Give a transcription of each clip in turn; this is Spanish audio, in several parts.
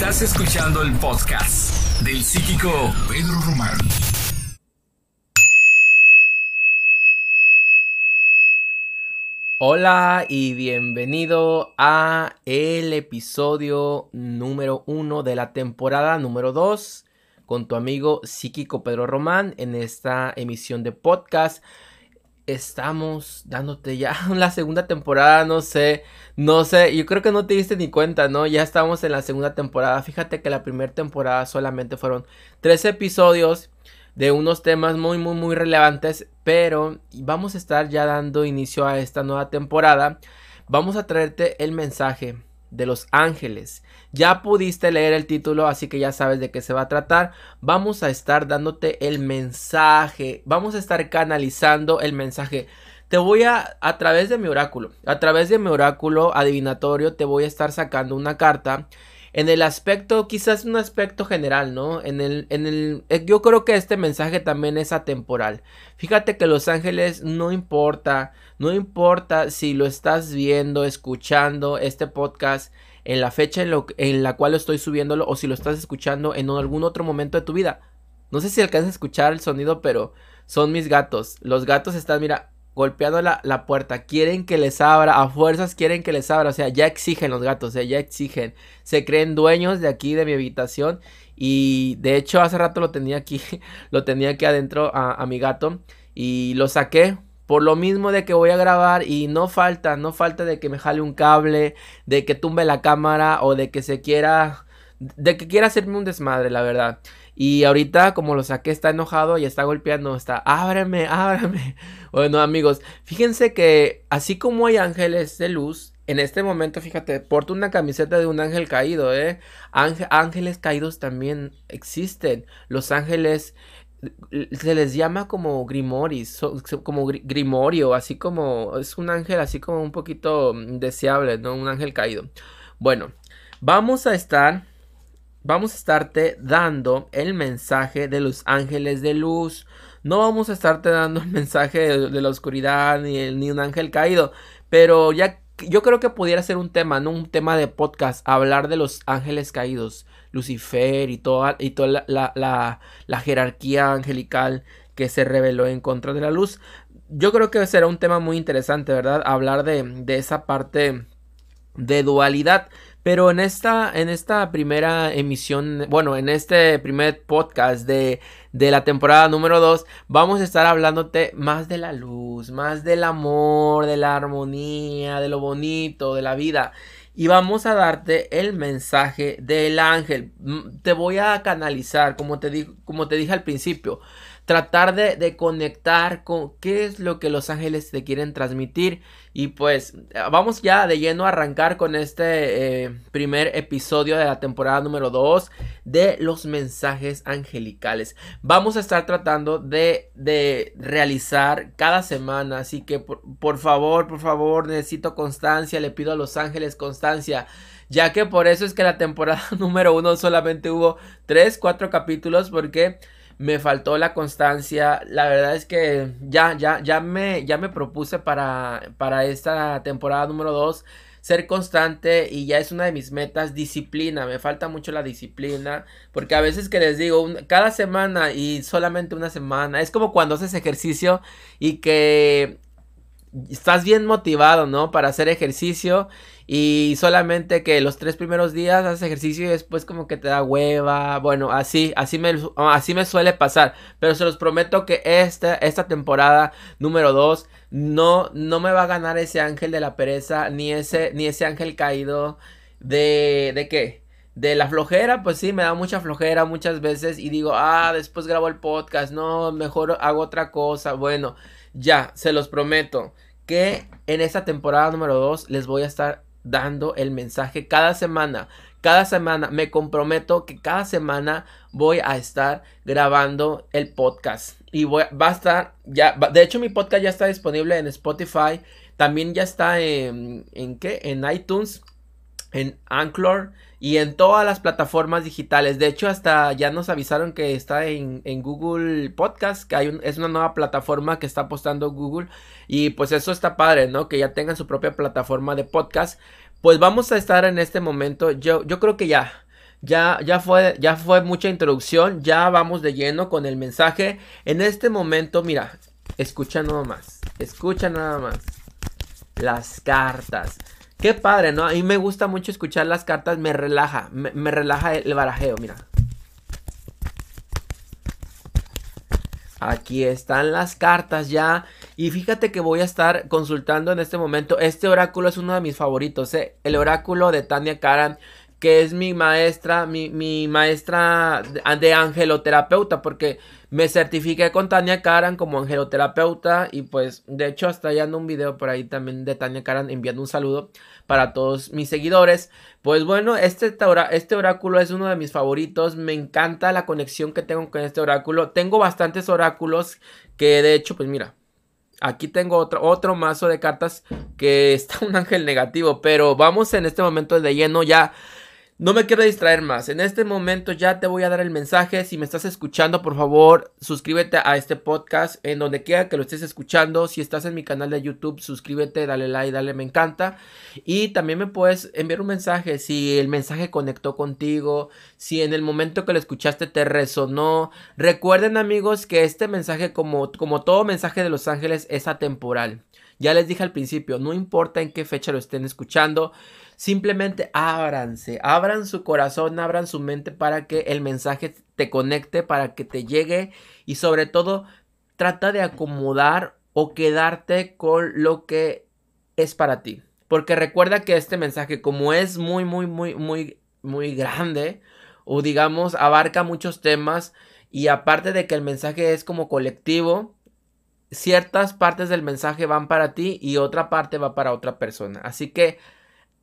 Estás escuchando el podcast del psíquico Pedro Román. Hola y bienvenido a el episodio número uno de la temporada número dos con tu amigo psíquico Pedro Román en esta emisión de podcast estamos dándote ya la segunda temporada, no sé, no sé, yo creo que no te diste ni cuenta, ¿no? Ya estamos en la segunda temporada. Fíjate que la primera temporada solamente fueron tres episodios de unos temas muy, muy, muy relevantes, pero vamos a estar ya dando inicio a esta nueva temporada. Vamos a traerte el mensaje de los ángeles. Ya pudiste leer el título, así que ya sabes de qué se va a tratar. Vamos a estar dándote el mensaje. Vamos a estar canalizando el mensaje. Te voy a, a través de mi oráculo, a través de mi oráculo adivinatorio, te voy a estar sacando una carta en el aspecto, quizás un aspecto general, ¿no? En el, en el, eh, yo creo que este mensaje también es atemporal. Fíjate que Los Ángeles no importa, no importa si lo estás viendo, escuchando este podcast en la fecha en, en la cual estoy subiéndolo o si lo estás escuchando en algún otro momento de tu vida. No sé si alcanzas a escuchar el sonido, pero son mis gatos. Los gatos están, mira, golpeando la, la, puerta, quieren que les abra, a fuerzas quieren que les abra, o sea, ya exigen los gatos, sea, ya exigen, se creen dueños de aquí, de mi habitación, y de hecho hace rato lo tenía aquí, lo tenía aquí adentro a, a mi gato, y lo saqué, por lo mismo de que voy a grabar y no falta, no falta de que me jale un cable, de que tumbe la cámara o de que se quiera, de que quiera hacerme un desmadre, la verdad. Y ahorita, como lo saqué, está enojado y está golpeando, está, ábreme, ábreme. Bueno, amigos, fíjense que así como hay ángeles de luz, en este momento, fíjate, porto una camiseta de un ángel caído, ¿eh? ángeles caídos también existen. Los ángeles se les llama como grimoris, como grimorio, así como es un ángel así como un poquito deseable, ¿no? Un ángel caído. Bueno, vamos a estar vamos a estarte dando el mensaje de los ángeles de luz. No vamos a estarte dando el mensaje de, la oscuridad ni, ni, un ángel caído. Pero ya yo creo que pudiera ser un tema, ¿no? Un tema de podcast. Hablar de los ángeles caídos. Lucifer y toda, y toda la, la, jerarquía angelical que se reveló en contra de la luz. Yo creo que será un tema muy interesante, ¿verdad? Hablar de, de esa parte de dualidad. Pero en esta, en esta primera emisión, bueno, en este primer podcast de, de la temporada número 2, vamos a estar hablándote más de la luz, más del amor, de la armonía, de lo bonito, de la vida. Y vamos a darte el mensaje del ángel. Mm, te voy a canalizar, como te, como te dije al principio tratar de, conectar con qué es lo que los ángeles te quieren transmitir. Y pues vamos ya de lleno a arrancar con este eh, primer episodio de la temporada número 2 de los mensajes angelicales. Vamos a estar tratando de, de realizar cada semana. Así que por, por favor, por favor, necesito constancia. Le pido a los ángeles constancia ya que por eso es que la temporada número 1 solamente hubo 3, 4 capítulos porque me faltó la constancia. La verdad es que ya, ya, ya me, ya me propuse para, para esta temporada número 2 ser constante y ya es una de mis metas, disciplina, me falta mucho la disciplina, porque a veces que les digo, cada semana y solamente una semana, es como cuando haces ejercicio y que estás bien motivado, ¿no? Para hacer ejercicio y solamente que los tres primeros días haces ejercicio y después como que te da hueva. Bueno, así, así me, así me suele pasar. Pero se los prometo que esta, esta temporada número 2 no, no me va a ganar ese ángel de la pereza, ni ese, ni ese ángel caído de, ¿de qué? De la flojera, pues sí, me da mucha flojera muchas veces y digo, ah, después grabo el podcast, no, mejor hago otra cosa. Bueno, ya, se los prometo que en esta temporada número 2 les voy a estar dando el mensaje cada semana. Cada semana me comprometo que cada semana voy a estar grabando el podcast. Y voy, va a estar, ya, de hecho mi podcast ya está disponible en Spotify. También ya está en, ¿en qué? En iTunes, en Anchor y en todas las plataformas digitales. De hecho, hasta ya nos avisaron que está en, Google Podcast, que hay es una nueva plataforma que está apostando Google. Y pues eso está padre, ¿no? Que ya tengan su propia plataforma de podcast. Pues vamos a estar en este momento. Yo, yo creo que ya. ya, ya, fue, ya fue mucha introducción, ya vamos de lleno con el mensaje. En este momento, mira, escucha nada más, escucha nada más. Las cartas. Qué padre, ¿no? A mí me gusta mucho escuchar las cartas, me relaja, me, relaja el barajeo, mira. Aquí están las cartas ya. Y fíjate que voy a estar consultando en este momento. Este oráculo es uno de mis favoritos. ¿eh? El oráculo de Tania Karan que es mi maestra, mi, mi maestra de, angeloterapeuta, porque me certifiqué con Tania Karan como angeloterapeuta y pues de hecho hasta allá ando un video por ahí también de Tania Karan enviando un saludo para todos mis seguidores. Pues bueno, este, este oráculo es uno de mis favoritos, me encanta la conexión que tengo con este oráculo. Tengo bastantes oráculos que de hecho pues mira, Aquí tengo otro, otro mazo de cartas que está un ángel negativo, pero vamos en este momento de lleno ya no me quiero distraer más. En este momento ya te voy a dar el mensaje. Si me estás escuchando, por favor, suscríbete a este podcast en donde quiera que lo estés escuchando. Si estás en mi canal de YouTube, suscríbete, dale like, dale me encanta. Y también me puedes enviar un mensaje si el mensaje conectó contigo, si en el momento que lo escuchaste te resonó. Recuerden amigos que este mensaje, como, como todo mensaje de los ángeles, es atemporal. Ya les dije al principio, no importa en qué fecha lo estén escuchando. Simplemente ábranse, abran su corazón, abran su mente para que el mensaje te conecte, para que te llegue y sobre todo trata de acomodar o quedarte con lo que es para ti. Porque recuerda que este mensaje como es muy, muy, muy, muy, muy grande o digamos abarca muchos temas y aparte de que el mensaje es como colectivo, ciertas partes del mensaje van para ti y otra parte va para otra persona. Así que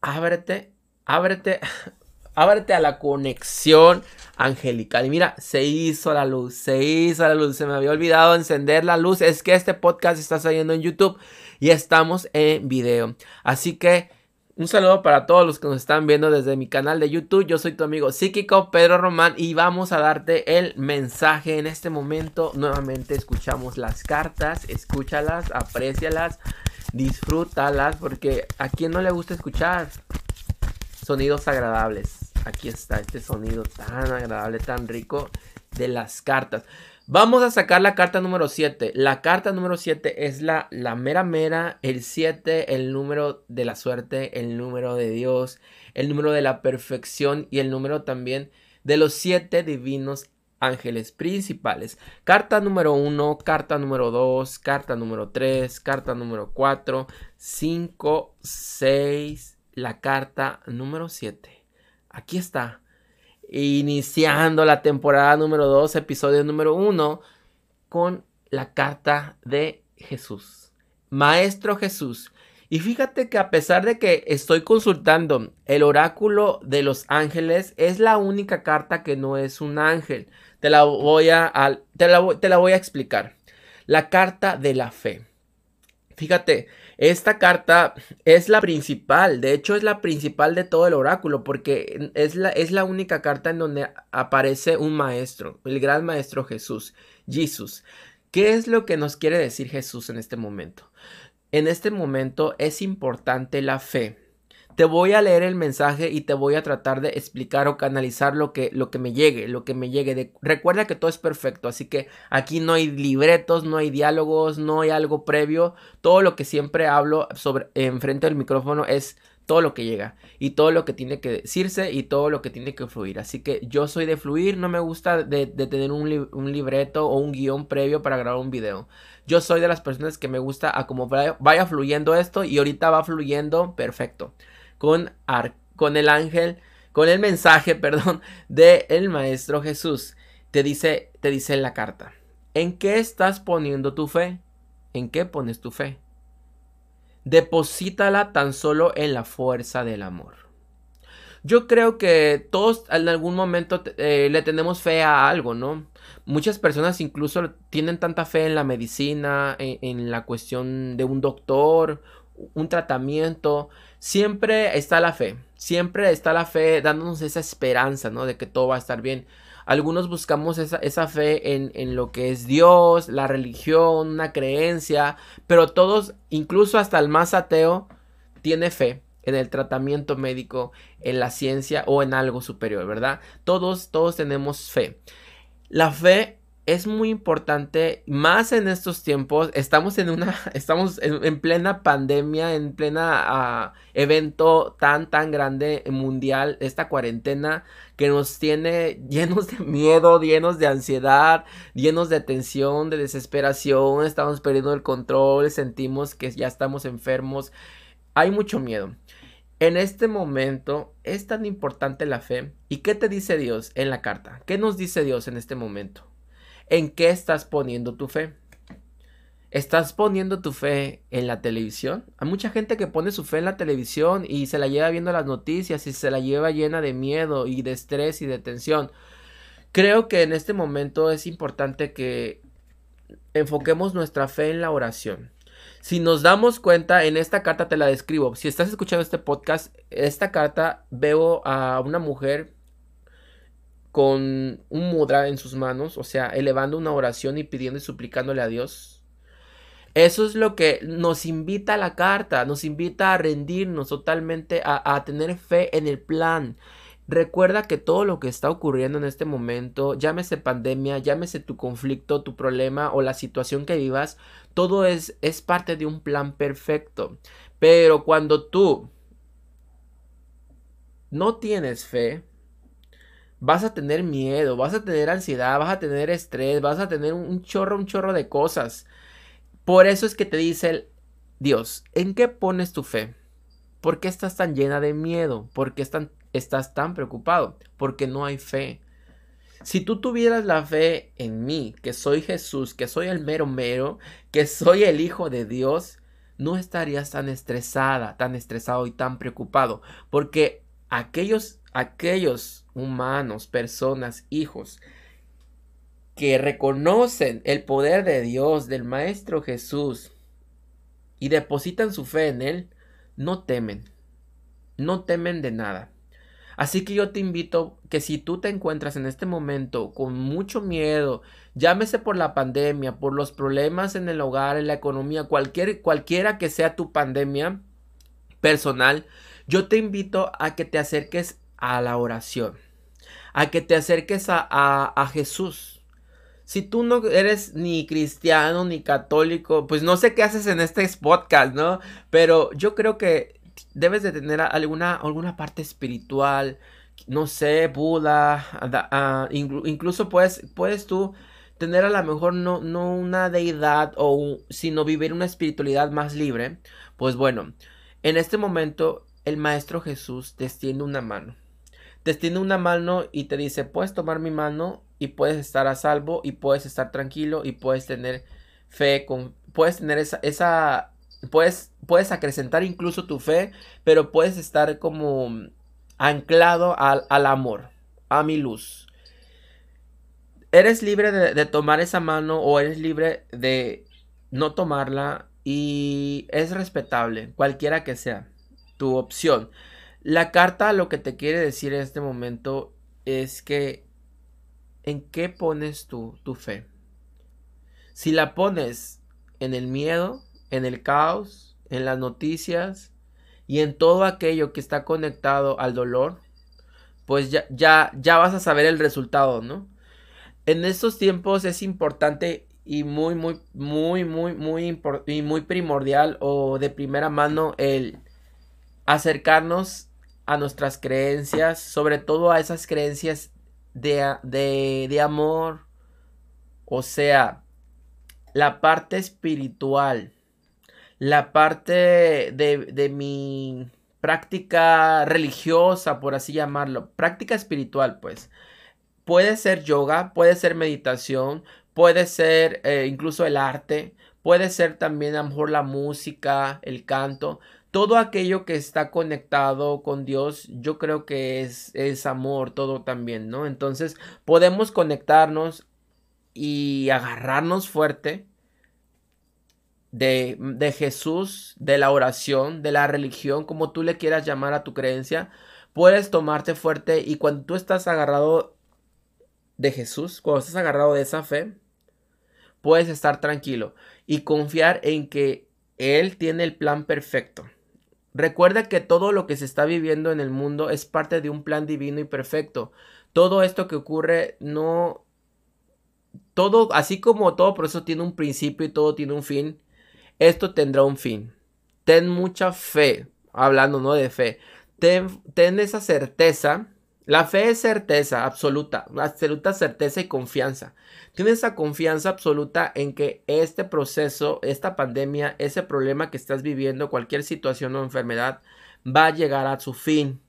ábrete, ábrete, ábrete a la conexión angelical. Y mira, se hizo la luz, se hizo la luz. Se me había olvidado encender la luz. Es que este podcast está saliendo en YouTube y estamos en video. Así que un saludo para todos los que nos están viendo desde mi canal de YouTube. Yo soy tu amigo psíquico Pedro Román y vamos a darte el mensaje en este momento. Nuevamente escuchamos las cartas, escúchalas, aprecialas disfrútalas porque a quien no le gusta escuchar sonidos agradables. Aquí está este sonido tan agradable, tan rico de las cartas. Vamos a sacar la carta número 7. La carta número 7 es la, la mera mera, el 7, el número de la suerte, el número de Dios, el número de la perfección y el número también de los siete divinos ángeles principales. Carta número 1, carta número 2, carta número 3, carta número 4, 5, 6, la carta número 7. Aquí está. Iniciando la temporada número 2, episodio número 1, con la carta de Jesús. Maestro Jesús, y fíjate que a pesar de que estoy consultando el oráculo de los ángeles, es la única carta que no es un ángel. Te la voy a, te la, te la voy a explicar. La carta de la fe. Fíjate, esta carta es la principal, de hecho es la principal de todo el oráculo, porque es la, es la única carta en donde aparece un maestro, el gran maestro Jesús, Jesús. ¿Qué es lo que nos quiere decir Jesús en este momento? En este momento es importante la fe. Te voy a leer el mensaje y te voy a tratar de explicar o canalizar lo que, lo que me llegue, lo que me llegue. recuerda que todo es perfecto, así que aquí no hay libretos, no hay diálogos, no hay algo previo. Todo lo que siempre hablo sobre enfrente del micrófono es todo lo que llega y todo lo que tiene que decirse y todo lo que tiene que fluir. Así que yo soy de fluir, no me gusta de, tener un, un, libreto o un guion previo para grabar un video. Yo soy de las personas que me gusta a como vaya, fluyendo esto y ahorita va fluyendo perfecto. Con, con el ángel, con el mensaje, perdón, del el Maestro Jesús. Te dice, te dice en la carta. ¿En qué estás poniendo tu fe? ¿En qué pones tu fe? Deposítala tan solo en la fuerza del amor. Yo creo que todos en algún momento eh, le tenemos fe a algo, ¿no? Muchas personas incluso tienen tanta fe en la medicina, en la cuestión de un doctor, un tratamiento. Siempre está la fe, siempre está la fe dándonos esa esperanza, ¿no? De que todo va a estar bien. Algunos buscamos esa, esa fe en, en, lo que es Dios, la religión, una creencia, pero todos, incluso hasta el más ateo, tiene fe en el tratamiento médico, en la ciencia o en algo superior, ¿verdad? Todos, todos tenemos fe. La fe es muy importante, más en estos tiempos. Estamos en una, estamos en, plena pandemia, en plena ah, evento tan, tan grande mundial, esta cuarentena que nos tiene llenos de miedo, llenos de ansiedad, llenos de tensión, de desesperación. Estamos perdiendo el control, sentimos que ya estamos enfermos. Hay mucho miedo. En este momento es tan importante la fe. ¿Y qué te dice Dios en la carta? ¿Qué nos dice Dios en este momento? ¿En qué estás poniendo tu fe? ¿Estás poniendo tu fe en la televisión? Hay mucha gente que pone su fe en la televisión y se la lleva viendo las noticias y se la lleva llena de miedo y de estrés y de tensión. Creo que en este momento es importante que enfoquemos nuestra fe en la oración. Si nos damos cuenta, en esta carta te la describo. Si estás escuchando este podcast, esta carta veo a una mujer con un mudra en sus manos, o sea, elevando una oración y pidiendo y suplicándole a Dios. Eso es lo que nos invita a la carta, nos invita a rendirnos totalmente, a, a tener fe en el plan. Recuerda que todo lo que está ocurriendo en este momento, llámese pandemia, llámese tu conflicto, tu problema o la situación que vivas, todo es, es parte de un plan perfecto. Pero cuando tú no tienes fe, vas a tener miedo, vas a tener ansiedad, vas a tener estrés, vas a tener un chorro, un chorro de cosas. Por eso es que te dice Dios, ¿en qué pones tu fe? ¿Por qué estás tan llena de miedo? ¿Por qué estás tan preocupado? Porque no hay fe. Si tú tuvieras la fe en mí, que soy Jesús, que soy el mero mero, que soy el Hijo de Dios, no estarías tan estresada, tan estresado y tan preocupado, porque aquellos, aquellos humanos, personas, hijos, que reconocen el poder de Dios, del Maestro Jesús, y depositan su fe en Él, no temen, no temen de nada. Así que yo te invito que si tú te encuentras en este momento con mucho miedo, llámese por la pandemia, por los problemas en el hogar, en la economía, cualquier, cualquiera que sea tu pandemia personal, yo te invito a que te acerques a la oración a que te acerques a, a, Jesús. Si tú no eres ni cristiano ni católico, pues no sé qué haces en este podcast, ¿no? Pero yo creo que debes de tener alguna, alguna parte espiritual, no sé, Buda, ah, incluso puedes, puedes tú tener a lo mejor no, no una deidad o sino vivir una espiritualidad más libre, pues bueno, en este momento el Maestro Jesús te extiende una mano te extiende una mano y te dice, puedes tomar mi mano y puedes estar a salvo y puedes estar tranquilo y puedes tener fe, con, puedes tener esa, esa puedes, puedes acrecentar incluso tu fe, pero puedes estar como anclado al, al amor, a mi luz. Eres libre de, de tomar esa mano o eres libre de no tomarla y es respetable, cualquiera que sea tu opción. La carta lo que te quiere decir en este momento es que ¿en qué pones tú tu fe? Si la pones en el miedo, en el caos, en las noticias y en todo aquello que está conectado al dolor, pues ya, ya, ya vas a saber el resultado, ¿no? En estos tiempos es importante y muy, muy, muy, muy, muy, y muy primordial o de primera mano el acercarnos a nuestras creencias, sobre todo a esas creencias de, de, amor, o sea, la parte espiritual, la parte de, de mi práctica religiosa, por así llamarlo, práctica espiritual, pues. Puede ser yoga, puede ser meditación, puede ser eh, incluso el arte, puede ser también a lo mejor la música, el canto, todo aquello que está conectado con Dios, yo creo que es, es amor, todo también, ¿no? Entonces podemos conectarnos y agarrarnos fuerte de, de, Jesús, de la oración, de la religión, como tú le quieras llamar a tu creencia, puedes tomarte fuerte y cuando tú estás agarrado de Jesús, cuando estás agarrado de esa fe, puedes estar tranquilo y confiar en que Él tiene el plan perfecto Recuerda que todo lo que se está viviendo en el mundo es parte de un plan divino y perfecto. Todo esto que ocurre no... Todo, así como todo proceso tiene un principio y todo tiene un fin, esto tendrá un fin. Ten mucha fe, hablando no de fe. Ten, ten esa certeza la fe es certeza absoluta, absoluta certeza y confianza. Tienes esa confianza absoluta en que este proceso, esta pandemia, ese problema que estás viviendo, cualquier situación o enfermedad, va a llegar a su fin.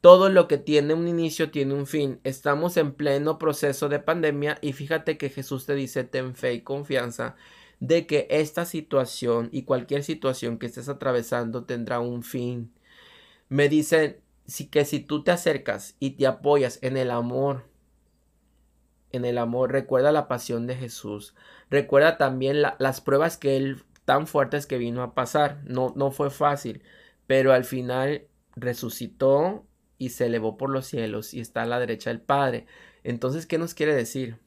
Todo lo que tiene un inicio tiene un fin. Estamos en pleno proceso de pandemia y fíjate que Jesús te dice ten fe y confianza de que esta situación y cualquier situación que estés atravesando tendrá un fin. Me dicen, si que si tú te acercas y te apoyas en el amor, en el amor, recuerda la pasión de Jesús, recuerda también las pruebas que él tan fuertes que vino a pasar, no, no fue fácil, pero al final resucitó y se elevó por los cielos y está a la derecha del Padre. Entonces, ¿qué nos quiere decir?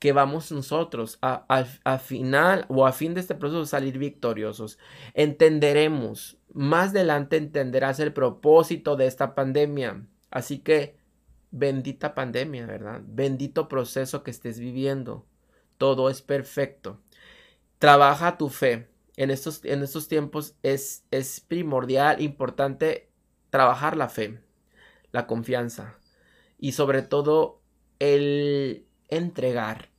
Que vamos nosotros a, final o a fin de este proceso salir victoriosos. Entenderemos, más adelante entenderás el propósito de esta pandemia. Así que, bendita pandemia, ¿verdad? Bendito proceso que estés viviendo. Todo es perfecto. Trabaja tu fe. En estos, en estos tiempos es, es primordial, importante trabajar la fe, la confianza y sobre todo el entregar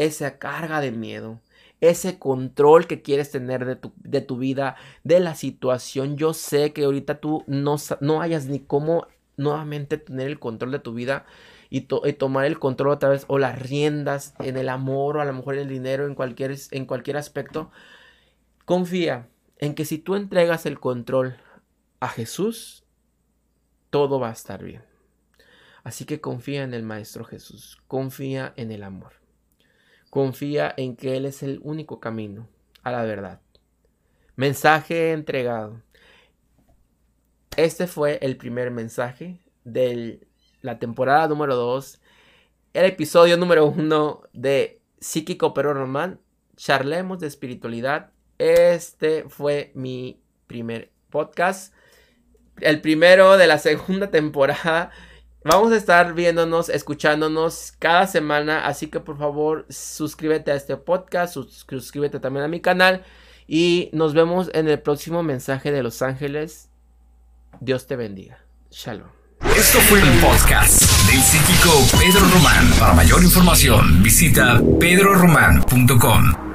esa carga de miedo, ese control que quieres tener de tu, de tu vida, de la situación. Yo sé que ahorita tú no, no hayas ni cómo nuevamente tener el control de tu vida y, tomar el control otra vez o las riendas en el amor o a lo mejor en el dinero, en cualquier, en cualquier aspecto. Confía en que si tú entregas el control a Jesús, todo va a estar bien. Así que confía en el Maestro Jesús, confía en el amor. Confía en que Él es el único camino a la verdad. Mensaje entregado. Este fue el primer mensaje de la temporada número 2, el episodio número 1 de Psíquico pero Román. Charlemos de espiritualidad. Este fue mi primer podcast. El primero de la segunda temporada. Vamos a estar viéndonos, escuchándonos cada semana, así que por favor suscríbete a este podcast, suscríbete también a mi canal y nos vemos en el próximo mensaje de Los Ángeles. Dios te bendiga. Shalom. Esto fue el podcast del psíquico Pedro Román. Para mayor información visita pedroromán.com.